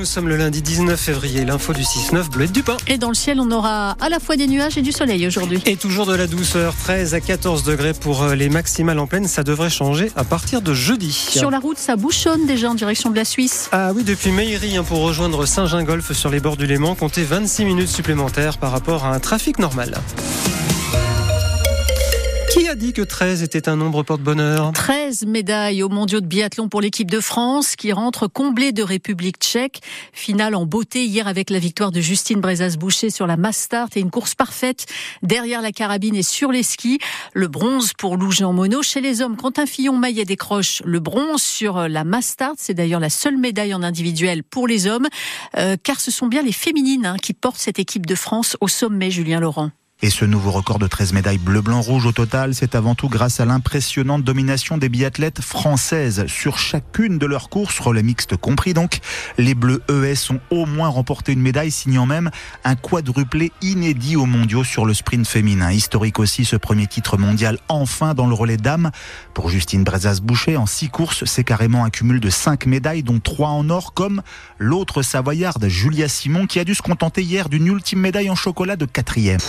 nous sommes le lundi 19 février, l'info du 6-9, Bleuette du Pain. Et dans le ciel, on aura à la fois des nuages et du soleil aujourd'hui. Et toujours de la douceur, 13 à 14 degrés pour euh, les maximales en pleine, ça devrait changer à partir de jeudi. Sur la route, ça bouchonne déjà en direction de la Suisse. Ah oui, depuis Meillery hein, pour rejoindre Saint-Gingolf sur les bords du Léman, comptez 26 minutes supplémentaires par rapport à un trafic normal. A dit que 13 était un nombre porte-bonheur 13 médailles aux mondiaux de biathlon pour l'équipe de France qui rentre comblée de République tchèque. Finale en beauté hier avec la victoire de Justine Brezas-Boucher sur la Mastart et une course parfaite derrière la carabine et sur les skis. Le bronze pour Lou Jean Monod. Chez les hommes, Quentin Fillon-Maillet décroche le bronze sur la Mastart. C'est d'ailleurs la seule médaille en individuel pour les hommes, euh, car ce sont bien les féminines hein, qui portent cette équipe de France au sommet, Julien Laurent. Et ce nouveau record de 13 médailles bleu, blanc, rouge au total, c'est avant tout grâce à l'impressionnante domination des biathlètes françaises sur chacune de leurs courses, relais mixtes compris donc. Les bleus ES ont au moins remporté une médaille, signant même un quadruplé inédit aux mondiaux sur le sprint féminin. Historique aussi ce premier titre mondial enfin dans le relais dames. Pour Justine Brezas-Boucher, en six courses, c'est carrément un cumul de cinq médailles, dont trois en or, comme l'autre savoyarde, Julia Simon, qui a dû se contenter hier d'une ultime médaille en chocolat de quatrième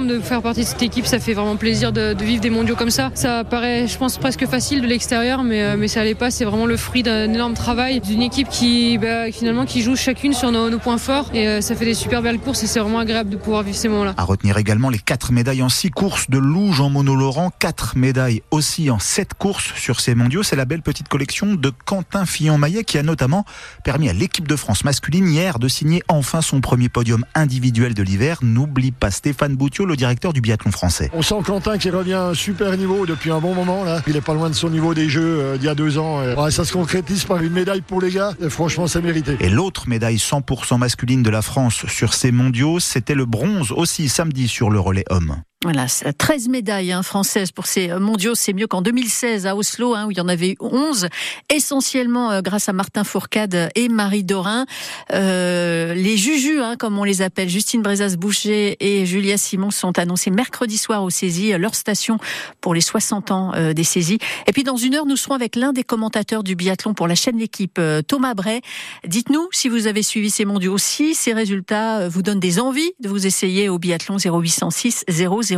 de faire partie de cette équipe. Ça fait vraiment plaisir de, vivre des mondiaux comme ça. Ça paraît, je pense, presque facile de l'extérieur, mais, euh, mais ça l'est pas. C'est vraiment le fruit d'un énorme travail, d'une équipe qui, bah, finalement, qui joue chacune sur nos, points forts. Et euh, ça fait des super belles courses et c'est vraiment agréable de pouvoir vivre ces moments-là. À retenir également les quatre médailles en six courses de Lou Jean Monod Laurent, quatre médailles aussi en sept courses sur ces mondiaux. C'est la belle petite collection de Quentin Fillon-Maillet qui a notamment permis à l'équipe de France masculine hier de signer enfin son premier podium individuel de l'hiver. N'oublie pas Stéphane Boutiot le directeur du biathlon français. On sent Quentin qui revient à un super niveau depuis un bon moment. Là. Il est pas loin de son niveau des Jeux euh, d'il y a deux ans. ça se concrétise par une médaille pour les gars. Et franchement, c'est mérité. Et l'autre médaille 100% masculine de la France sur ces mondiaux, c'était le bronze aussi samedi sur le relais homme. Voilà, 13 médailles hein, françaises pour ces euh, mondiaux, c'est mieux qu'en 2016 à Oslo, hein, où il y en avait eu 11, essentiellement euh, grâce à Martin Fourcade et Marie Dorin. Euh, les Jujus, hein, comme on les appelle, Justine Brezas-Boucher et Julia Simon sont annoncés mercredi soir au saisies, leur station pour les 60 ans des saisies. Et puis dans une heure, nous serons avec l'un des commentateurs du biathlon pour la chaîne L'équipe, Thomas Bray. Dites-nous si vous avez suivi ces mondiaux, si ces résultats vous donnent des envies de vous essayer au biathlon 0806 00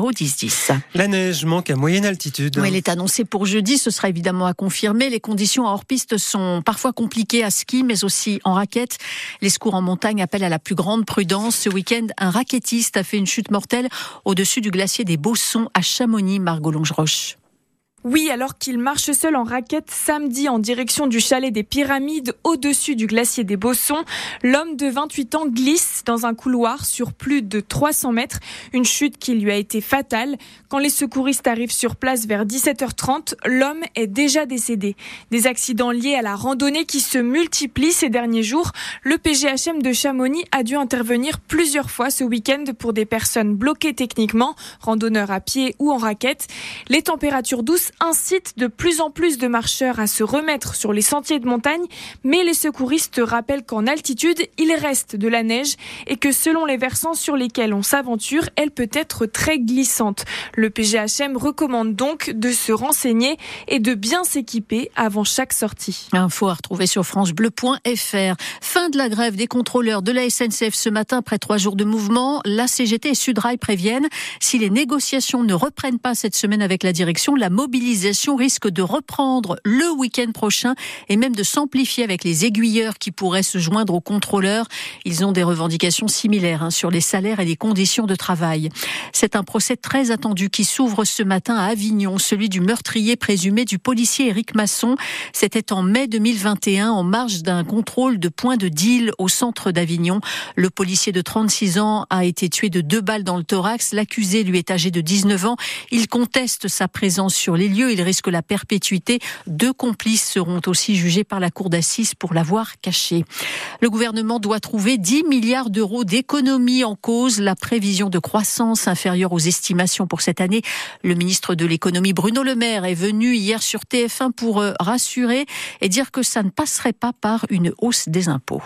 la neige manque à moyenne altitude. Elle est annoncée pour jeudi, ce sera évidemment à confirmer. Les conditions hors piste sont parfois compliquées à ski, mais aussi en raquette. Les secours en montagne appellent à la plus grande prudence. Ce week-end, un raquettiste a fait une chute mortelle au-dessus du glacier des Bossons à Chamonix, Margot Longeroche. Oui, alors qu'il marche seul en raquette samedi en direction du chalet des Pyramides au-dessus du glacier des Bossons, l'homme de 28 ans glisse dans un couloir sur plus de 300 mètres, une chute qui lui a été fatale. Quand les secouristes arrivent sur place vers 17h30, l'homme est déjà décédé. Des accidents liés à la randonnée qui se multiplient ces derniers jours. Le PGHM de Chamonix a dû intervenir plusieurs fois ce week-end pour des personnes bloquées techniquement, randonneurs à pied ou en raquette. Les températures douces incite de plus en plus de marcheurs à se remettre sur les sentiers de montagne, mais les secouristes rappellent qu'en altitude, il reste de la neige et que selon les versants sur lesquels on s'aventure, elle peut être très glissante. Le PGHM recommande donc de se renseigner et de bien s'équiper avant chaque sortie. Info à retrouver sur francebleu.fr. Fin de la grève des contrôleurs de la SNCF ce matin après trois jours de mouvement. La CGT et Sudrail préviennent si les négociations ne reprennent pas cette semaine avec la direction, la risque de reprendre le week-end prochain et même de s'amplifier avec les aiguilleurs qui pourraient se joindre aux contrôleurs. Ils ont des revendications similaires hein, sur les salaires et les conditions de travail. C'est un procès très attendu qui s'ouvre ce matin à Avignon, celui du meurtrier présumé du policier Éric Masson. C'était en mai 2021 en marge d'un contrôle de point de deal au centre d'Avignon. Le policier de 36 ans a été tué de deux balles dans le thorax. L'accusé lui est âgé de 19 ans. Il conteste sa présence sur les il risque la perpétuité. Deux complices seront aussi jugés par la cour d'assises pour l'avoir caché. Le gouvernement doit trouver 10 milliards d'euros d'économies en cause la prévision de croissance inférieure aux estimations pour cette année. Le ministre de l'économie Bruno Le Maire est venu hier sur TF1 pour euh, rassurer et dire que ça ne passerait pas par une hausse des impôts.